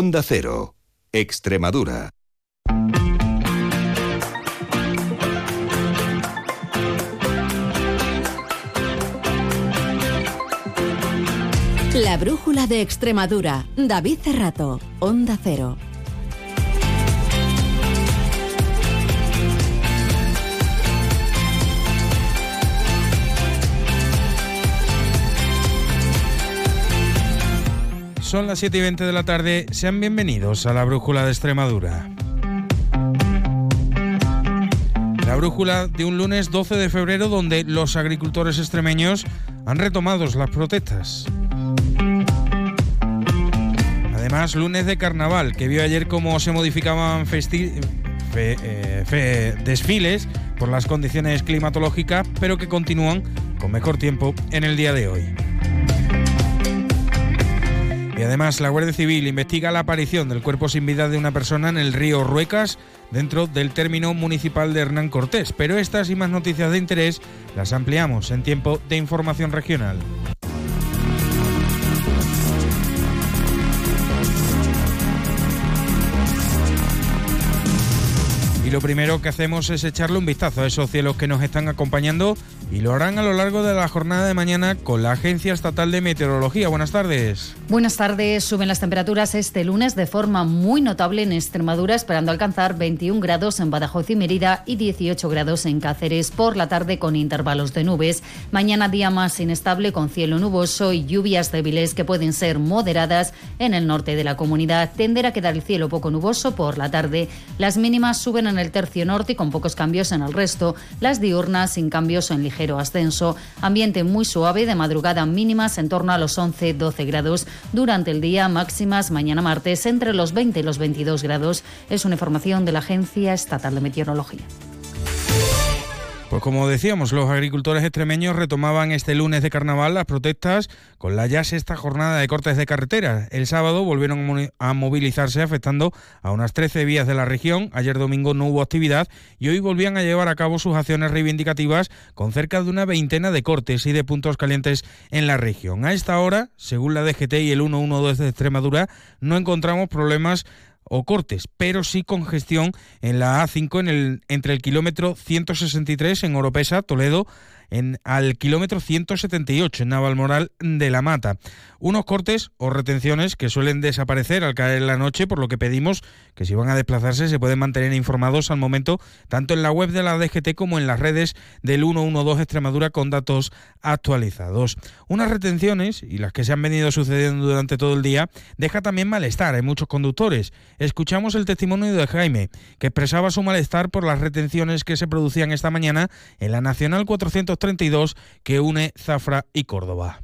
Onda Cero, Extremadura. La brújula de Extremadura. David Cerrato, Onda Cero. Son las 7 y 20 de la tarde. Sean bienvenidos a la Brújula de Extremadura. La brújula de un lunes 12 de febrero donde los agricultores extremeños han retomado las protestas. Además, lunes de carnaval, que vio ayer cómo se modificaban eh, desfiles por las condiciones climatológicas, pero que continúan con mejor tiempo en el día de hoy. Y además la Guardia Civil investiga la aparición del cuerpo sin vida de una persona en el río Ruecas dentro del término municipal de Hernán Cortés. Pero estas y más noticias de interés las ampliamos en tiempo de información regional. Y lo primero que hacemos es echarle un vistazo a esos cielos que nos están acompañando y lo harán a lo largo de la jornada de mañana con la Agencia Estatal de Meteorología. Buenas tardes. Buenas tardes. Suben las temperaturas este lunes de forma muy notable en Extremadura, esperando alcanzar 21 grados en Badajoz y Mérida y 18 grados en Cáceres por la tarde con intervalos de nubes. Mañana día más inestable con cielo nuboso y lluvias débiles que pueden ser moderadas en el norte de la comunidad. Tenderá a quedar el cielo poco nuboso por la tarde. Las mínimas suben en el tercio norte y con pocos cambios en el resto. Las diurnas sin cambios en ligero ascenso. Ambiente muy suave de madrugada mínimas en torno a los 11-12 grados. Durante el día máximas mañana martes entre los 20 y los 22 grados. Es una información de la Agencia Estatal de Meteorología. Pues como decíamos, los agricultores extremeños retomaban este lunes de carnaval las protestas con la ya sexta jornada de cortes de carretera. El sábado volvieron a movilizarse afectando a unas 13 vías de la región. Ayer domingo no hubo actividad y hoy volvían a llevar a cabo sus acciones reivindicativas con cerca de una veintena de cortes y de puntos calientes en la región. A esta hora, según la DGT y el 112 de Extremadura, no encontramos problemas o cortes, pero sí congestión en la A5 en el, entre el kilómetro 163 en Oropesa, Toledo, en, al kilómetro 178 en Navalmoral de la Mata. Unos cortes o retenciones que suelen desaparecer al caer la noche, por lo que pedimos que si van a desplazarse se pueden mantener informados al momento, tanto en la web de la DGT como en las redes del 112 Extremadura con datos actualizados. Unas retenciones, y las que se han venido sucediendo durante todo el día, deja también malestar en muchos conductores. Escuchamos el testimonio de Jaime, que expresaba su malestar por las retenciones que se producían esta mañana en la Nacional 400 32 que une Zafra y Córdoba.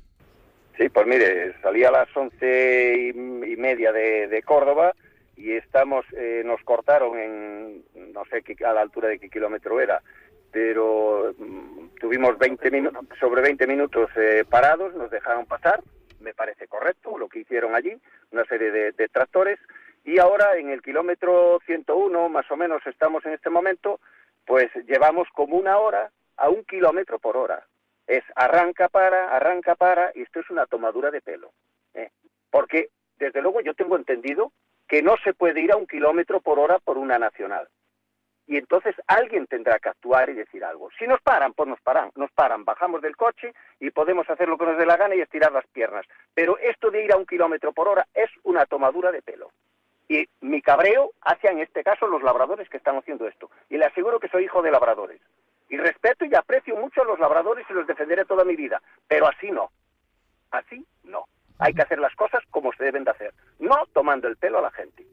Sí, pues mire, salí a las once y media de, Córdoba y estamos, eh, nos cortaron en, no sé qué, a la altura de qué kilómetro era, pero mm, tuvimos 20 minutos, sobre 20 minutos eh, parados, nos dejaron pasar, me parece correcto lo que hicieron allí, una serie de tractores, y ahora en el kilómetro 101, más o menos estamos en este momento, pues llevamos como una hora a un kilómetro por hora. Es arranca para, arranca para, y esto es una tomadura de pelo. ¿eh? Porque, desde luego, yo tengo entendido que no se puede ir a un kilómetro por hora por una nacional. Y entonces alguien tendrá que actuar y decir algo. Si nos paran, pues nos paran, nos paran, bajamos del coche y podemos hacer lo que nos dé la gana y estirar las piernas. Pero esto de ir a un kilómetro por hora es una tomadura de pelo. Y mi cabreo hacia, en este caso, los labradores que están haciendo esto. Y le aseguro que soy hijo de labradores. Y respeto y aprecio mucho a los labradores y los defenderé toda mi vida, pero así no. Así no. Hay que hacer las cosas como se deben de hacer, no tomando el pelo a la gente.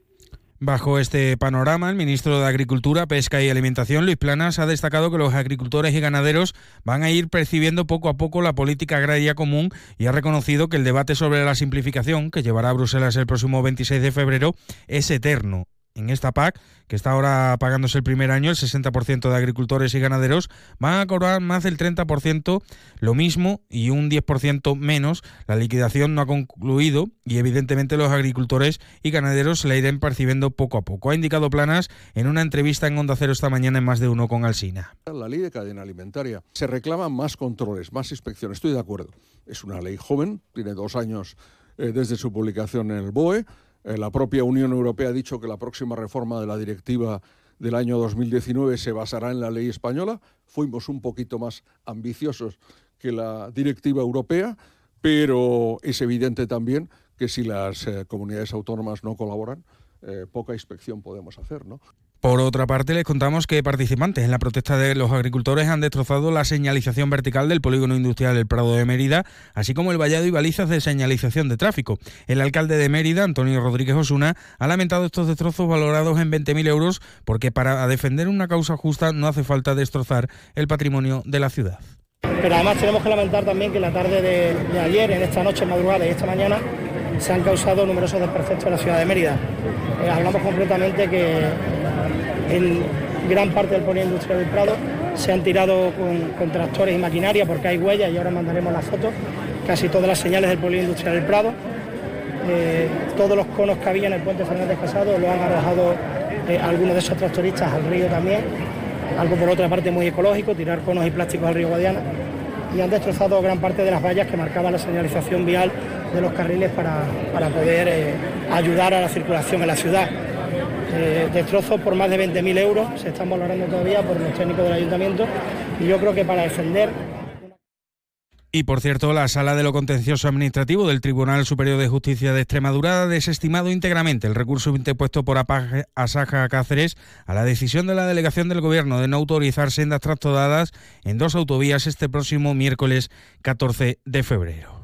Bajo este panorama, el ministro de Agricultura, Pesca y Alimentación, Luis Planas, ha destacado que los agricultores y ganaderos van a ir percibiendo poco a poco la política agraria común y ha reconocido que el debate sobre la simplificación, que llevará a Bruselas el próximo 26 de febrero, es eterno en esta PAC, que está ahora pagándose el primer año, el 60% de agricultores y ganaderos van a cobrar más del 30%, lo mismo y un 10% menos. La liquidación no ha concluido y evidentemente los agricultores y ganaderos la irán percibiendo poco a poco. Ha indicado Planas en una entrevista en Onda Cero esta mañana en más de uno con Alsina. La ley de cadena alimentaria se reclaman más controles, más inspecciones. Estoy de acuerdo. Es una ley joven, tiene dos años eh, desde su publicación en el BOE la propia Unión Europea ha dicho que la próxima reforma de la directiva del año 2019 se basará en la ley española. Fuimos un poquito más ambiciosos que la directiva europea, pero es evidente también que si las eh, comunidades autónomas no colaboran, eh, poca inspección podemos hacer, ¿no? Por otra parte, les contamos que participantes en la protesta de los agricultores han destrozado la señalización vertical del polígono industrial del Prado de Mérida, así como el vallado y balizas de señalización de tráfico. El alcalde de Mérida, Antonio Rodríguez Osuna, ha lamentado estos destrozos valorados en 20.000 euros porque para defender una causa justa no hace falta destrozar el patrimonio de la ciudad. Pero además tenemos que lamentar también que la tarde de, ayer, en esta noche madrugada y esta mañana, se han causado numerosos desperfectos en la ciudad de Mérida. Eh, hablamos concretamente que en gran parte del polígono industrial del Prado se han tirado con, tractores y maquinaria porque hay huellas y ahora mandaremos las fotos. Casi todas las señales del polígono industrial del Prado. Eh, todos los conos que había en el puente Fernández Casado lo han arrojado eh, algunos de esos tractoristas al río también. Algo por otra parte muy ecológico, tirar conos y plásticos al río Guadiana. Y han destrozado gran parte de las vallas que marcaban la señalización vial de los carriles para, poder eh, ayudar a la circulación en la ciudad eh, destrozos por más de 20.000 euros, se están valorando todavía por los técnicos del ayuntamiento y yo creo que para defender y por cierto, la Sala de lo Contencioso Administrativo del Tribunal Superior de Justicia de Extremadura ha desestimado íntegramente el recurso interpuesto por Asaja Cáceres a la decisión de la delegación del Gobierno de no autorizar sendas tractodadas en dos autovías este próximo miércoles 14 de febrero.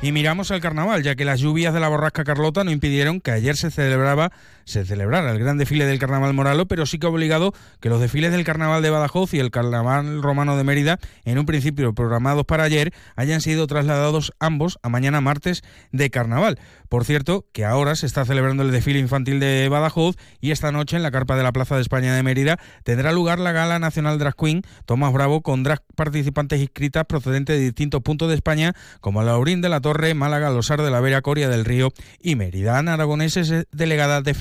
Y miramos al carnaval, ya que las lluvias de la borrasca Carlota no impidieron que ayer se celebraba se celebrara el gran desfile del Carnaval Moralo, pero sí que ha obligado que los desfiles del Carnaval de Badajoz y el Carnaval Romano de Mérida, en un principio programados para ayer, hayan sido trasladados ambos a mañana martes de Carnaval. Por cierto, que ahora se está celebrando el desfile infantil de Badajoz y esta noche en la carpa de la Plaza de España de Mérida tendrá lugar la Gala Nacional Drag Queen Tomás Bravo con drag participantes inscritas procedentes de distintos puntos de España como Laurín de la Torre, Málaga, Losar de la Vera, Coria del Río y Mérida. Aragonés es delegada de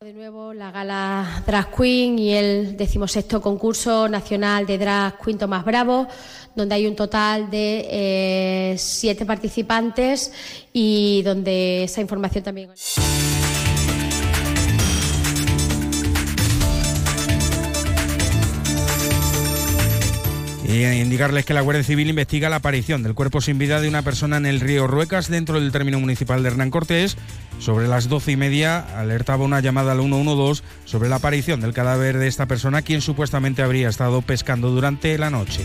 De nuevo la Gala Drag Queen y el decimosexto concurso nacional de Drag Queen Tomás Bravo, donde hay un total de eh, siete participantes y donde esa información también. Y indicarles que la Guardia Civil investiga la aparición del cuerpo sin vida de una persona en el río Ruecas dentro del término municipal de Hernán Cortés. Sobre las doce y media alertaba una llamada al 112 sobre la aparición del cadáver de esta persona, quien supuestamente habría estado pescando durante la noche.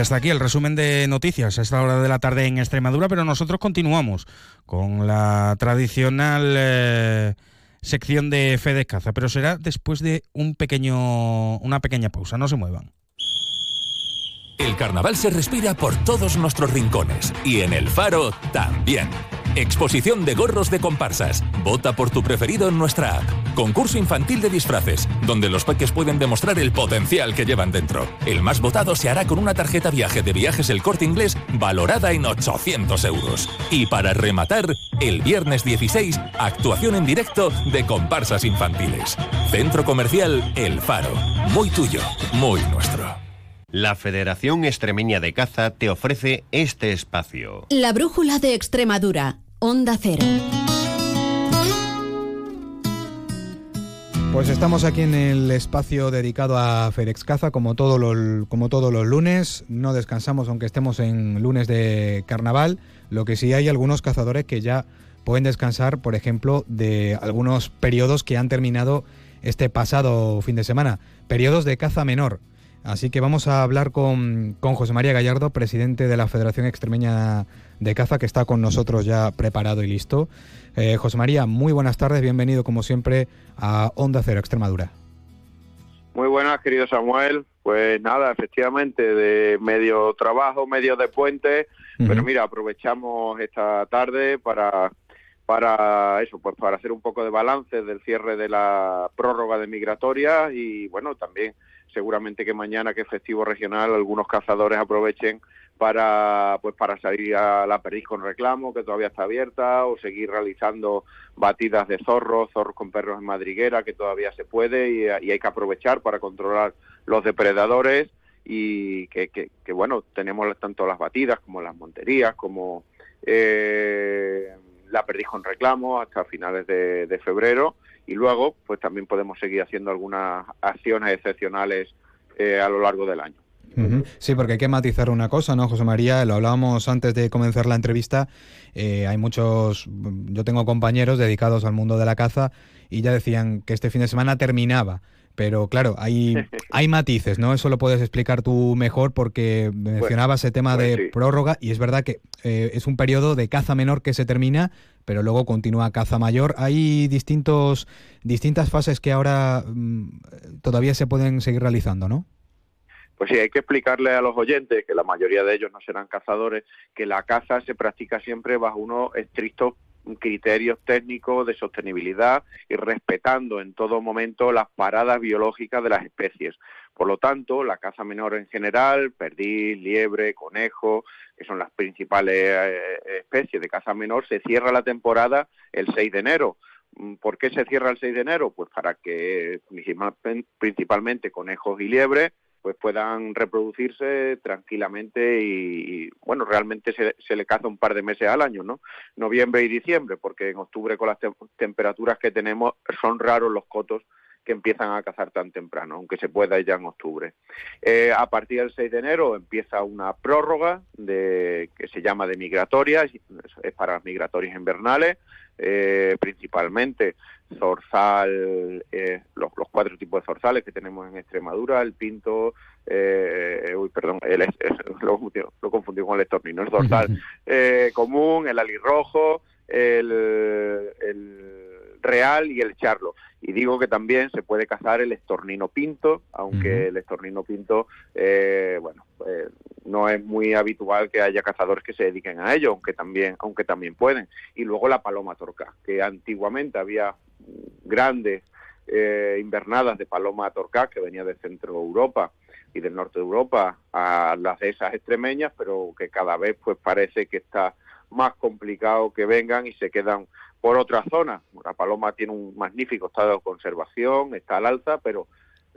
Hasta aquí el resumen de noticias a esta hora de la tarde en Extremadura, pero nosotros continuamos con la tradicional eh, sección de Fede Caza, pero será después de un pequeño, una pequeña pausa. No se muevan. El carnaval se respira por todos nuestros rincones y en el faro también. Exposición de gorros de comparsas. Vota por tu preferido en nuestra app. Concurso infantil de disfraces, donde los peques pueden demostrar el potencial que llevan dentro. El más votado se hará con una tarjeta viaje de viajes El Corte Inglés valorada en 800 euros. Y para rematar, el viernes 16, actuación en directo de comparsas infantiles. Centro Comercial El Faro. Muy tuyo, muy nuestro. La Federación Extremeña de Caza te ofrece este espacio. La Brújula de Extremadura, Onda Cero. Pues estamos aquí en el espacio dedicado a Fedex Caza, como, como todos los lunes. No descansamos aunque estemos en lunes de carnaval. Lo que sí hay algunos cazadores que ya pueden descansar, por ejemplo, de algunos periodos que han terminado este pasado fin de semana. Periodos de caza menor. Así que vamos a hablar con, José María Gallardo, presidente de la Federación Extremeña de Caza, que está con nosotros ya preparado y listo. Eh, José María, muy buenas tardes, bienvenido como siempre a Onda Cero Extremadura. Muy buenas, querido Samuel. Pues nada, efectivamente, de medio trabajo, medio de puente, pero mira, aprovechamos esta tarde para para eso, pues para hacer un poco de balance del cierre de la prórroga de migratoria y bueno, también seguramente que mañana que es festivo regional algunos cazadores aprovechen para pues para salir a la perdiz con reclamo que todavía está abierta o seguir realizando batidas de zorros, zorros con perros en madriguera que todavía se puede y, hay que aprovechar para controlar los depredadores y que, que, bueno tenemos tanto las batidas como las monterías como eh, la perdiz con reclamo hasta finales de, de febrero y luego pues también podemos seguir haciendo algunas acciones excepcionales eh, a lo largo del año. Sí, porque hay que matizar una cosa, ¿no, José María? Lo hablábamos antes de comenzar la entrevista. Eh, hay muchos, yo tengo compañeros dedicados al mundo de la caza y ya decían que este fin de semana terminaba. Pero claro, hay, hay matices, ¿no? Eso lo puedes explicar tú mejor porque mencionabas el tema pues de prórroga y es verdad que eh, es un periodo de caza menor que se termina, pero luego continúa caza mayor. Hay distintos, distintas fases que ahora mm, todavía se pueden seguir realizando, ¿no? Pues sí, hay que explicarle a los oyentes, que la mayoría de ellos no serán cazadores, que la caza se practica siempre bajo unos estrictos criterios técnicos de sostenibilidad y respetando en todo momento las paradas biológicas de las especies. Por lo tanto, la caza menor en general, perdiz, liebre, conejo, que son las principales eh, especies de caza menor, se cierra la temporada el 6 de enero. Mm, ¿Por qué se cierra el 6 de enero? Pues para que principalmente conejos y liebres pues puedan reproducirse tranquilamente y, bueno, realmente se, se, le caza un par de meses al año, ¿no? Noviembre y diciembre, porque en octubre con las temperaturas que tenemos son raros los cotos que empiezan a cazar tan temprano, aunque se pueda ya en octubre. Eh, a partir del 6 de enero empieza una prórroga de, que se llama de migratorias, es para migratorias invernales, eh, principalmente zorzal, eh, los, cuatro tipos de zorzales que tenemos en Extremadura, el pinto, eh, uy, perdón, el, lo, lo, confundí con el estornino, el zorzal eh, común, el alirrojo, el, el real y el charlo. Y digo que también se puede cazar el estornino pinto, aunque el estornino pinto, eh, bueno, eh, no es muy habitual que haya cazadores que se dediquen a ello, aunque también, aunque también pueden. Y luego la paloma torca, que antiguamente había grandes eh, invernadas de paloma torca que venía de Centro Europa y del norte de Europa a las de esas extremeñas, pero que cada vez pues parece que está más complicado que vengan y se quedan por otra zona. La paloma tiene un magnífico estado de conservación, está al alza, pero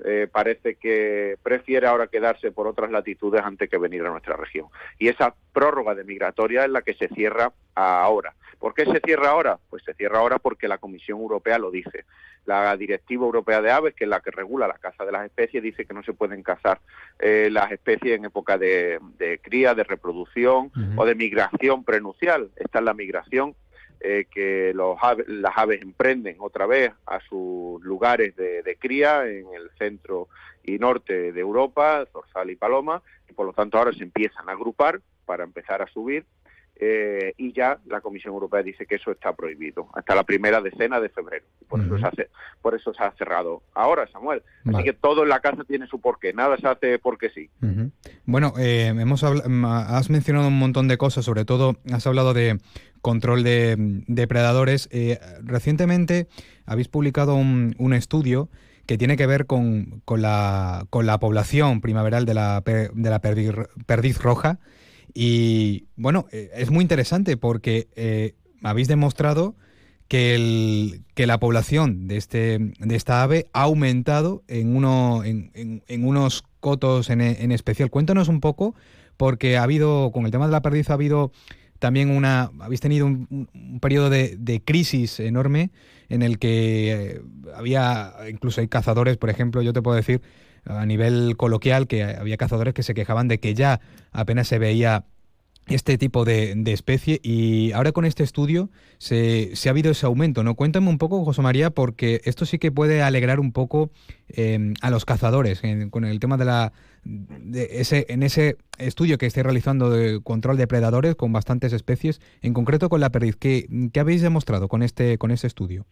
eh, parece que prefiere ahora quedarse por otras latitudes antes que venir a nuestra región. Y esa prórroga de migratoria es la que se cierra ahora. ¿Por qué se cierra ahora? Pues se cierra ahora porque la Comisión Europea lo dice. La Directiva Europea de Aves, que es la que regula la caza de las especies, dice que no se pueden cazar eh, las especies en época de, cría, de reproducción o de migración prenucial. Esta es la migración eh, que los las aves emprenden otra vez a sus lugares de, cría en el centro y norte de Europa, zorzal y paloma, y por lo tanto ahora se empiezan a agrupar para empezar a subir eh, y ya la Comisión Europea dice que eso está prohibido hasta la primera decena de febrero. Por, eso, se hace, por eso se ha cerrado ahora, Samuel. Así que todo en la casa tiene su porqué, nada se hace porque sí. Bueno, eh, hemos has mencionado un montón de cosas, sobre todo has hablado de control de depredadores. Eh, recientemente habéis publicado un, estudio que tiene que ver con, con, la, con la población primaveral de la, de la perdiz, roja. Y bueno, eh, es muy interesante porque eh, habéis demostrado que, el, que la población de, este, de esta ave ha aumentado en, uno, en, en, unos cotos en, en, especial. Cuéntanos un poco, porque ha habido, con el tema de la perdiz ha habido también una, habéis tenido un, periodo de, crisis enorme en el que eh, había, incluso hay cazadores, por ejemplo, yo te puedo decir a nivel coloquial que había cazadores que se quejaban de que ya apenas se veía este tipo de, especie y ahora con este estudio se, ha habido ese aumento, ¿no? Cuéntame un poco, José María, porque esto sí que puede alegrar un poco eh, a los cazadores con el tema de la, ese, en ese estudio que estáis realizando de control de predadores con bastantes especies, en concreto con la perdiz, ¿qué, habéis demostrado con este, con este estudio?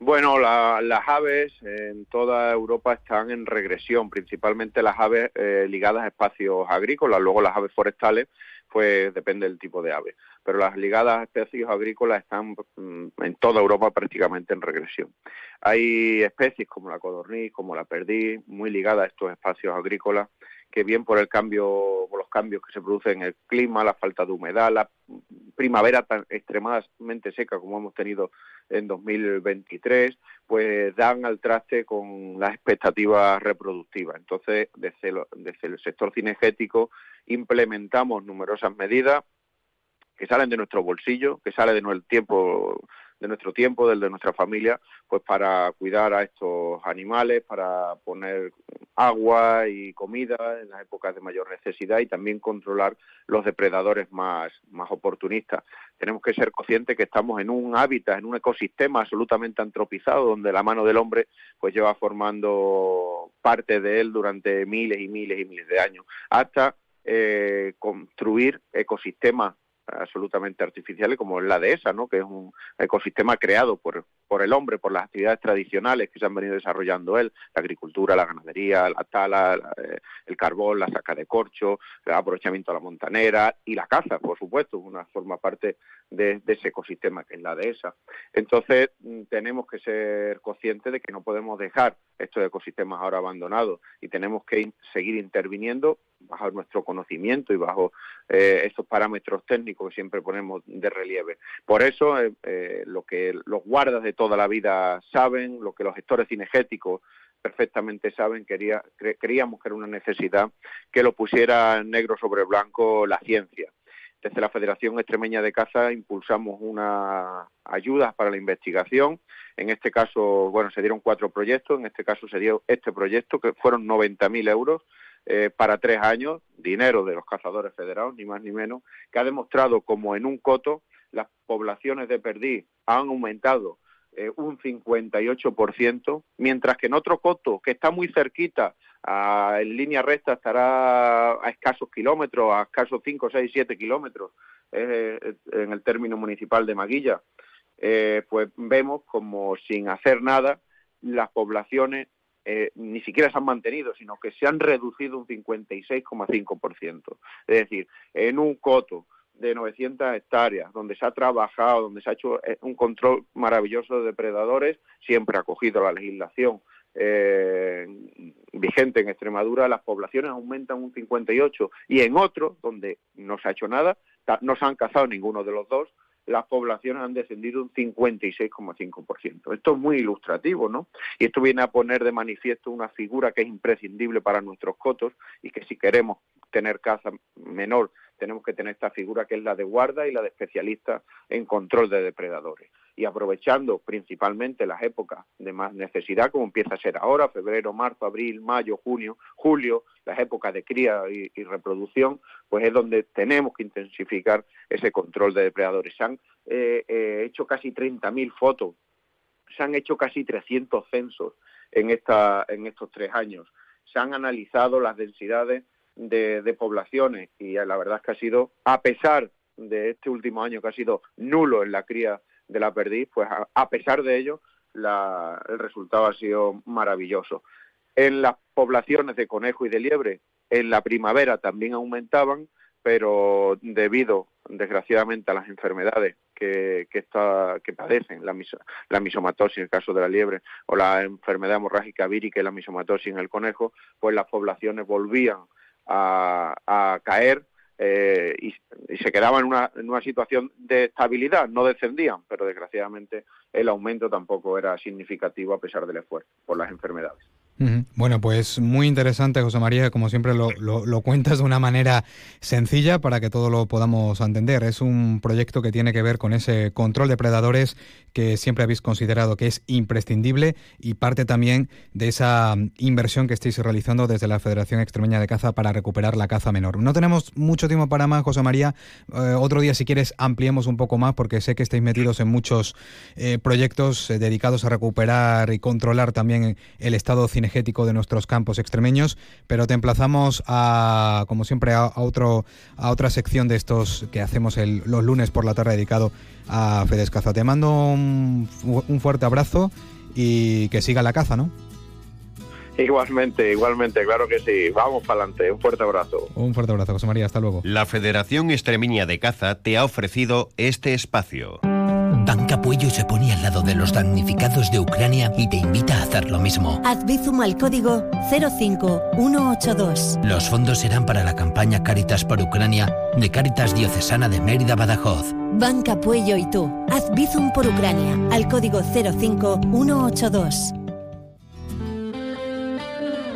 Bueno, las aves en toda Europa están en regresión, principalmente las aves eh, ligadas a espacios agrícolas, luego las aves forestales pues depende del tipo de ave. Pero las ligadas a especies agrícolas están mm, en toda Europa prácticamente en regresión. Hay especies como la codorniz, como la perdiz, muy ligadas a estos espacios agrícolas que bien por el cambio, por los cambios que se producen en el clima, la falta de humedad, la primavera tan extremadamente seca como hemos tenido en 2023, pues dan al traste con las expectativas reproductivas. Entonces, desde, el sector cinegético implementamos numerosas medidas que salen de nuestro bolsillo, que salen de nuestro tiempo de nuestro tiempo, del de nuestra familia, pues para cuidar a estos animales, para poner agua y comida en las épocas de mayor necesidad y también controlar los depredadores más, más oportunistas. Tenemos que ser conscientes que estamos en un hábitat, en un ecosistema absolutamente antropizado, donde la mano del hombre pues lleva formando parte de él durante miles y miles y miles de años, hasta eh, construir ecosistemas absolutamente artificiales como es la dehesa, ¿no? que es un ecosistema creado por, por el hombre, por las actividades tradicionales que se han venido desarrollando él, la agricultura, la ganadería, la tala, eh, el carbón, la saca de corcho, el aprovechamiento de la montanera y la caza, por supuesto, una forma parte de, ese ecosistema que es la dehesa. Entonces, mm, tenemos que ser conscientes de que no podemos dejar estos ecosistemas ahora abandonados y tenemos que seguir interviniendo bajo nuestro conocimiento y bajo eh, estos parámetros técnicos que siempre ponemos de relieve. Por eso, eh, eh, lo que los guardas de toda la vida saben, lo que los gestores cinegéticos perfectamente saben, quería, creíamos que era una necesidad que lo pusiera negro sobre blanco la ciencia. Desde la Federación Extremeña de Caza impulsamos una ayuda para la investigación. En este caso, bueno, se dieron cuatro proyectos. En este caso se dio este proyecto, que fueron 90.000 euros eh, para tres años, dinero de los cazadores federados, ni más ni menos, que ha demostrado como en un coto las poblaciones de perdiz han aumentado eh, un 58%, mientras que en otro coto, que está muy cerquita, en línea recta estará a escasos kilómetros, a escasos 5, 6, 7 kilómetros, eh, en el término municipal de Maguilla, pues vemos como sin hacer nada las poblaciones eh, ni siquiera se han mantenido, sino que se han reducido un 56,5%. Es decir, en un coto de 900 hectáreas, donde se ha trabajado, donde se ha hecho eh, un control maravilloso de depredadores, siempre ha cogido la legislación eh, vigente en Extremadura, las poblaciones aumentan un 58 y en otro, donde no se ha hecho nada, no se han cazado ninguno de los dos, las poblaciones han descendido un 56,5%. Esto es muy ilustrativo, ¿no? Y esto viene a poner de manifiesto una figura que es imprescindible para nuestros cotos y que si queremos tener caza menor, tenemos que tener esta figura que es la de guarda y la de especialista en control de depredadores y aprovechando principalmente las épocas de más necesidad, como empieza a ser ahora, febrero, marzo, abril, mayo, junio, julio, las épocas de cría y, reproducción, pues es donde tenemos que intensificar ese control de depredadores. Se han eh, eh, hecho casi 30.000 fotos, se han hecho casi 300 censos en, estos tres años, se han analizado las densidades de, de poblaciones y la verdad es que ha sido, a pesar de este último año que ha sido nulo en la cría de la perdiz, pues a, pesar de ello, el resultado ha sido maravilloso. En las poblaciones de conejo y de liebre, en la primavera también aumentaban, pero debido, desgraciadamente, a las enfermedades que, que, que padecen, la, la misomatosis en el caso de la liebre, o la enfermedad hemorrágica vírica y la misomatosis en el conejo, pues las poblaciones volvían a caer eh, y, se quedaban en una, en una situación de estabilidad, no descendían, pero desgraciadamente el aumento tampoco era significativo a pesar del esfuerzo por las enfermedades. Bueno, pues muy interesante, José María, como siempre lo, cuentas de una manera sencilla para que todo lo podamos entender. Es un proyecto que tiene que ver con ese control de predadores que siempre habéis considerado que es imprescindible y parte también de esa inversión que estáis realizando desde la Federación Extremeña de Caza para recuperar la caza menor. No tenemos mucho tiempo para más, José María. Eh, otro día, si quieres, ampliemos un poco más porque sé que estáis metidos en muchos eh, proyectos eh, dedicados a recuperar y controlar también el estado cine de nuestros campos extremeños, pero te emplazamos a, como siempre, a, otro, a otra sección de estos que hacemos los lunes por la tarde dedicado a Fedes Caza. Te mando un, fuerte abrazo y que siga la caza, ¿no? Igualmente, igualmente, claro que sí. Vamos para adelante. Un fuerte abrazo. Un fuerte abrazo, José María. Hasta luego. La Federación Extremeña de Caza te ha ofrecido este espacio. Banca Puello se pone al lado de los damnificados de Ucrania y te invita a hacer lo mismo. Haz Bizum al código 05182. Los fondos serán para la campaña Caritas por Ucrania de Caritas Diocesana de Mérida Badajoz. Banca Puello y tú. Haz Bizum por Ucrania al código 05182.